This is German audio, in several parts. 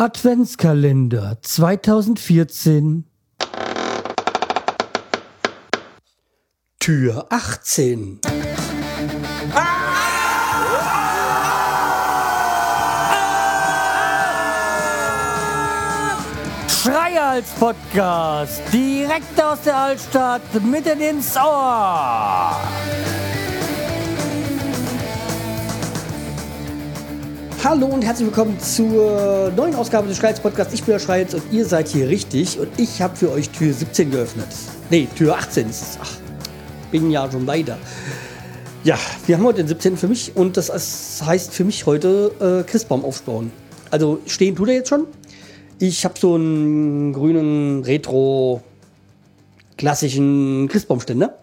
Adventskalender 2014 Tür 18 Schreihals Podcast, direkt aus der Altstadt, mitten ins Ohr. Hallo und herzlich willkommen zur neuen Ausgabe des Schreihals Podcasts. Ich bin der Schreihals und ihr seid hier richtig und ich habe für euch Tür 17 geöffnet. Nee, Tür 18 ist es. Ach, bin ja schon weiter. Ja, wir haben heute den 17. für mich und das heißt für mich heute äh, Christbaum aufbauen. Also stehen tut er jetzt schon. Ich habe so einen grünen Retro klassischen Christbaumständer.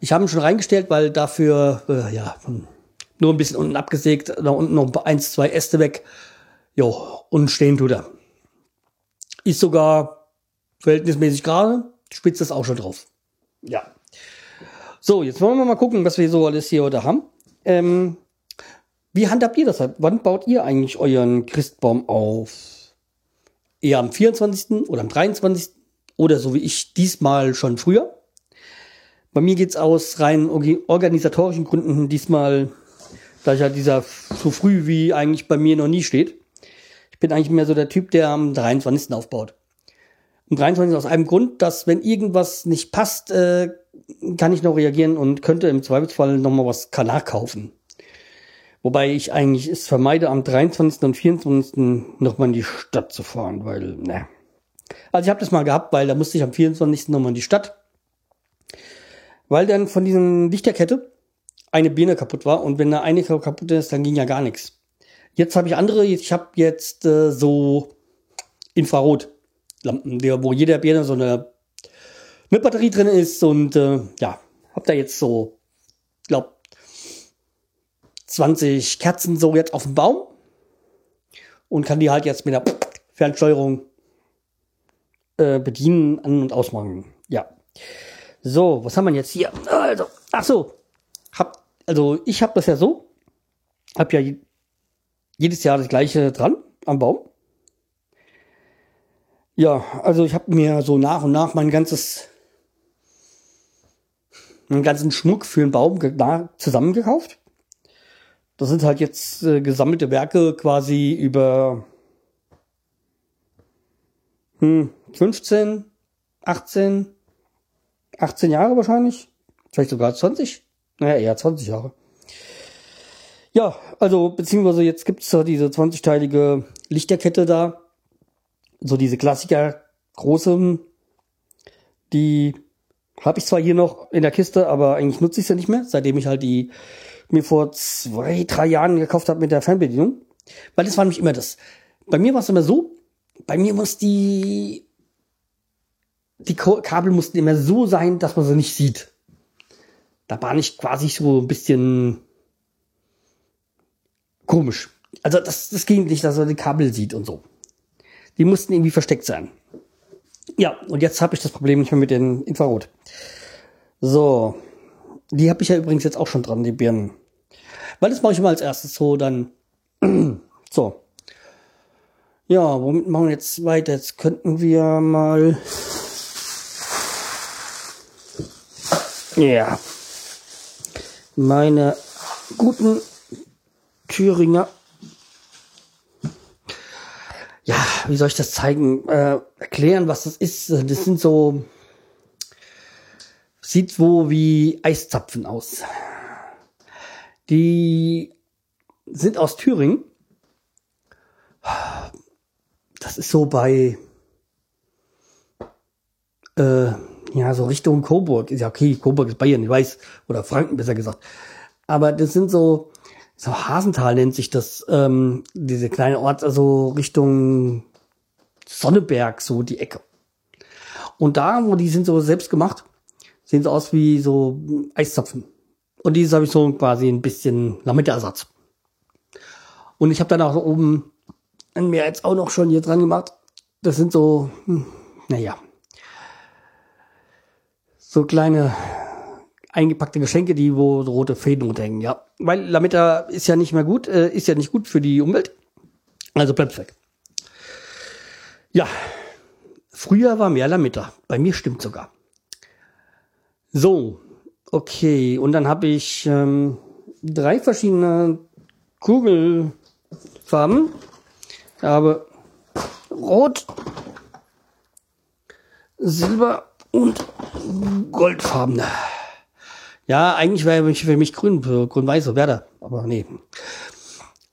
Ich habe ihn schon reingestellt, weil dafür äh, ja nur ein bisschen unten abgesägt, da unten noch eins, zwei Äste weg. Jo, und stehen tut er. Ist sogar verhältnismäßig gerade, spitzt das auch schon drauf. Ja. So, jetzt wollen wir mal gucken, was wir so alles hier heute haben. Ähm, wie handhabt ihr das? Wann baut ihr eigentlich euren Christbaum auf? Eher am 24. oder am 23. oder so wie ich diesmal schon früher? Bei mir geht's aus rein organisatorischen Gründen diesmal da ich halt dieser so früh wie eigentlich bei mir noch nie steht. Ich bin eigentlich mehr so der Typ, der am 23. aufbaut. Am 23. aus einem Grund, dass wenn irgendwas nicht passt, äh, kann ich noch reagieren und könnte im Zweifelsfall nochmal was nachkaufen. Wobei ich eigentlich es vermeide, am 23. und 24. nochmal in die Stadt zu fahren, weil, ne. Also ich habe das mal gehabt, weil da musste ich am 24. nochmal in die Stadt. Weil dann von diesen Lichterkette eine Birne kaputt war und wenn da eine kaputt ist, dann ging ja gar nichts. Jetzt habe ich andere, ich habe jetzt äh, so Infrarotlampen, wo jeder Birne so eine, eine Batterie drin ist und äh, ja, habe da jetzt so, glaub 20 Kerzen so jetzt auf dem Baum und kann die halt jetzt mit der Fernsteuerung äh, bedienen, an- und ausmachen. Ja. So, was haben wir jetzt hier? Also, ach so, also ich habe das ja so, habe ja jedes Jahr das gleiche dran am Baum. Ja, also ich habe mir so nach und nach mein ganzes, meinen ganzen Schmuck für den Baum zusammengekauft. Das sind halt jetzt äh, gesammelte Werke quasi über hm, 15, 18, 18 Jahre wahrscheinlich, vielleicht sogar 20. Naja, eher 20 Jahre. Ja, also, beziehungsweise jetzt gibt's da diese 20-teilige Lichterkette da. So diese Klassiker, große, die habe ich zwar hier noch in der Kiste, aber eigentlich nutze ich sie nicht mehr, seitdem ich halt die mir vor zwei, drei Jahren gekauft habe mit der Fernbedienung. Weil das war nämlich immer das. Bei mir war es immer so, bei mir muss die, die Kabel mussten immer so sein, dass man sie nicht sieht da war ich quasi so ein bisschen komisch. Also das, das ging nicht, dass er die Kabel sieht und so. Die mussten irgendwie versteckt sein. Ja, und jetzt habe ich das Problem nicht mehr mit den Infrarot. So, die habe ich ja übrigens jetzt auch schon dran, die Birnen. Weil das mache ich immer als erstes so, dann so. Ja, womit machen wir jetzt weiter? Jetzt könnten wir mal. Ja meine guten Thüringer. Ja, wie soll ich das zeigen? Äh, erklären, was das ist. Das sind so, sieht wo wie Eiszapfen aus. Die sind aus Thüringen. Das ist so bei, äh, ja, so Richtung Coburg. Ist ja okay, Coburg ist Bayern, ich weiß. Oder Franken besser gesagt. Aber das sind so, so Hasental nennt sich das, ähm, diese kleine Ort, also Richtung Sonneberg, so die Ecke. Und da, wo die sind so selbst gemacht, sehen so aus wie so Eiszapfen. Und dieses habe ich so quasi ein bisschen Lametta-Ersatz. Und ich habe dann auch oben mir jetzt auch noch schon hier dran gemacht. Das sind so, hm, naja, so kleine eingepackte Geschenke, die wo rote Fäden runterhängen, ja. Weil Lametta ist ja nicht mehr gut, äh, ist ja nicht gut für die Umwelt. Also bleibt weg. Ja, früher war mehr Lametta. Bei mir stimmt sogar. So, okay. Und dann habe ich ähm, drei verschiedene Kugelfarben. Ich habe Rot, Silber und Goldfarbene. Ja, eigentlich wäre für mich grün, grün-weiß, so wäre aber nee.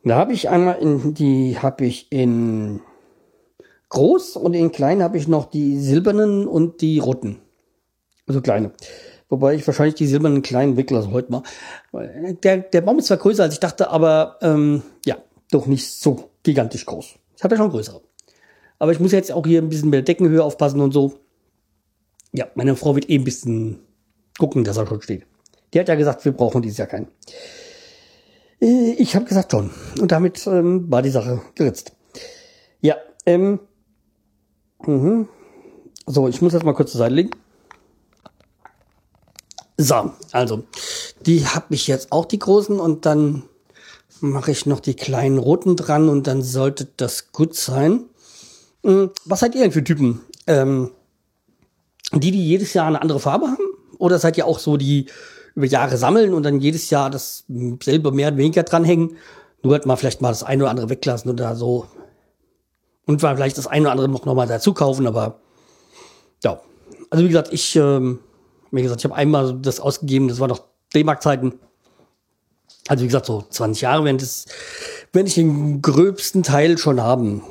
Da habe ich einmal in die habe ich in groß und in klein habe ich noch die silbernen und die roten. Also kleine. Wobei ich wahrscheinlich die silbernen kleinen weglasse heute mal. Der, der Baum ist zwar größer als ich dachte, aber ähm, ja, doch nicht so gigantisch groß. Ich habe ja schon größere. Aber ich muss jetzt auch hier ein bisschen mit der Deckenhöhe aufpassen und so. Ja, meine Frau wird eh ein bisschen gucken, dass er schon steht. Die hat ja gesagt, wir brauchen dieses Jahr keinen. Äh, ich habe gesagt schon. Und damit ähm, war die Sache geritzt. Ja, ähm. Mhm. So, ich muss jetzt mal kurz zur Seite legen. So, also, die habe ich jetzt auch die großen und dann mache ich noch die kleinen roten dran und dann sollte das gut sein. Hm, was seid ihr denn für Typen? Ähm, die, die jedes Jahr eine andere Farbe haben? Oder seid ihr auch so, die über Jahre sammeln und dann jedes Jahr das selber mehr oder weniger dranhängen? Nur hat man vielleicht mal das eine oder andere weglassen oder so. Und mal vielleicht das eine oder andere noch, noch mal dazu kaufen, aber ja. Also wie gesagt, ich, ähm, wie gesagt, ich habe einmal das ausgegeben, das war noch D-Mark-Zeiten. Also wie gesagt, so 20 Jahre wenn das, wenn ich den gröbsten Teil schon haben.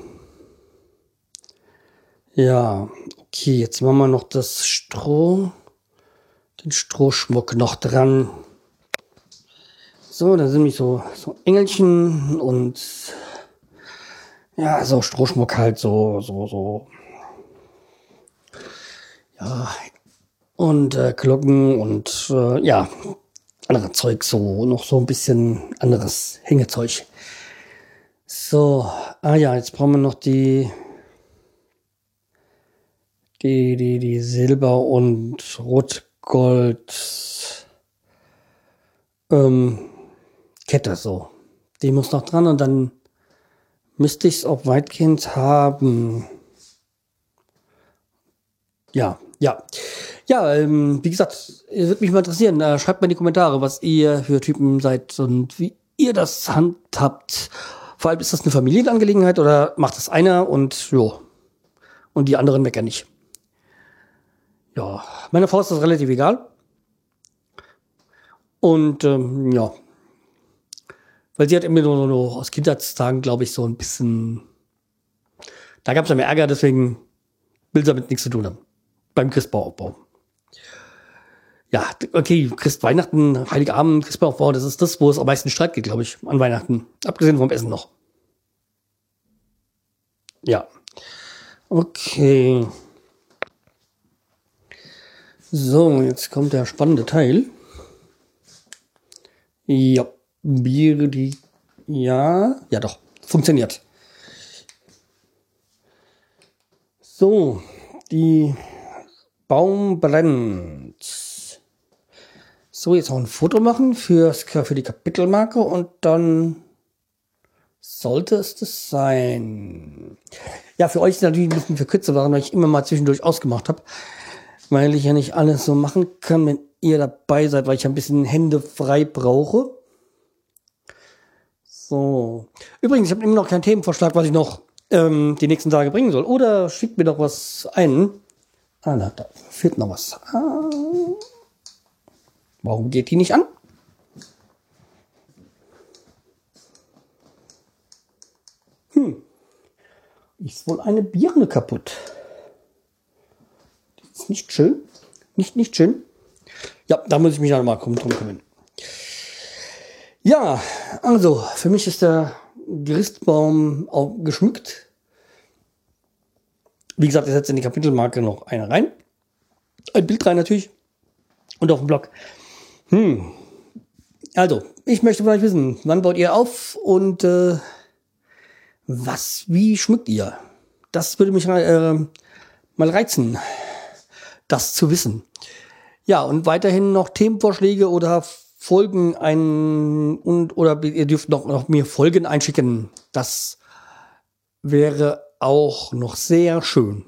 Ja, okay, jetzt machen wir noch das Stroh, den Strohschmuck noch dran. So, da sind nämlich so, so Engelchen und ja, so Strohschmuck halt, so, so, so. Ja, und äh, Glocken und äh, ja, andere Zeug, so noch so ein bisschen anderes Hängezeug. So, ah ja, jetzt brauchen wir noch die die, die, die Silber- und Rotgold ähm, Kette so. Die muss noch dran und dann müsste ich es auch weitgehend haben. Ja, ja. Ja, ähm, wie gesagt, es würde mich mal interessieren. Äh, schreibt mal in die Kommentare, was ihr für Typen seid und wie ihr das handhabt. Vor allem ist das eine Familienangelegenheit oder macht das einer und jo. Und die anderen meckern nicht. Ja, meiner Frau ist das relativ egal. Und ähm, ja, weil sie hat immer nur, nur aus Kindheitstagen, glaube ich, so ein bisschen. Da gab es ja mehr Ärger, deswegen will sie damit nichts zu tun haben. Beim Christbauaufbau. Ja, okay, Christ Weihnachten, Heiligabend, Christbauaufbau, das ist das, wo es am meisten Streit geht, glaube ich, an Weihnachten. Abgesehen vom Essen noch. Ja. Okay. So, jetzt kommt der spannende Teil. Ja, Biere, die. Ja, ja doch, funktioniert. So, die Baum brennt. So, jetzt noch ein Foto machen fürs, für die Kapitelmarke und dann sollte es das sein. Ja, für euch ist natürlich ein bisschen verkürzt, weil ich immer mal zwischendurch ausgemacht habe weil ich ja nicht alles so machen kann, wenn ihr dabei seid, weil ich ein bisschen Hände frei brauche. So. Übrigens, ich habe immer noch keinen Themenvorschlag, was ich noch ähm, die nächsten Tage bringen soll. Oder schickt mir doch was ein. Ah, na, da fehlt noch was. Ah. Warum geht die nicht an? Hm. Ist wohl eine Birne kaputt nicht schön? Nicht, nicht schön? Ja, da muss ich mich noch mal drum kümmern. Ja, also für mich ist der Christbaum auch geschmückt. Wie gesagt, ich setze in die Kapitelmarke noch eine rein. Ein Bild rein natürlich. Und auf dem Blog. Hm. Also, ich möchte euch wissen, wann baut ihr auf und äh, was, wie schmückt ihr? Das würde mich äh, mal reizen das zu wissen. Ja, und weiterhin noch Themenvorschläge oder Folgen ein und oder ihr dürft noch, noch mir Folgen einschicken. Das wäre auch noch sehr schön.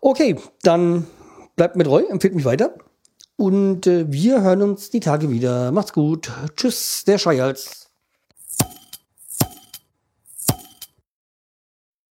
Okay, dann bleibt mir treu, empfiehlt mich weiter. Und äh, wir hören uns die Tage wieder. Macht's gut. Tschüss, der Schreihals.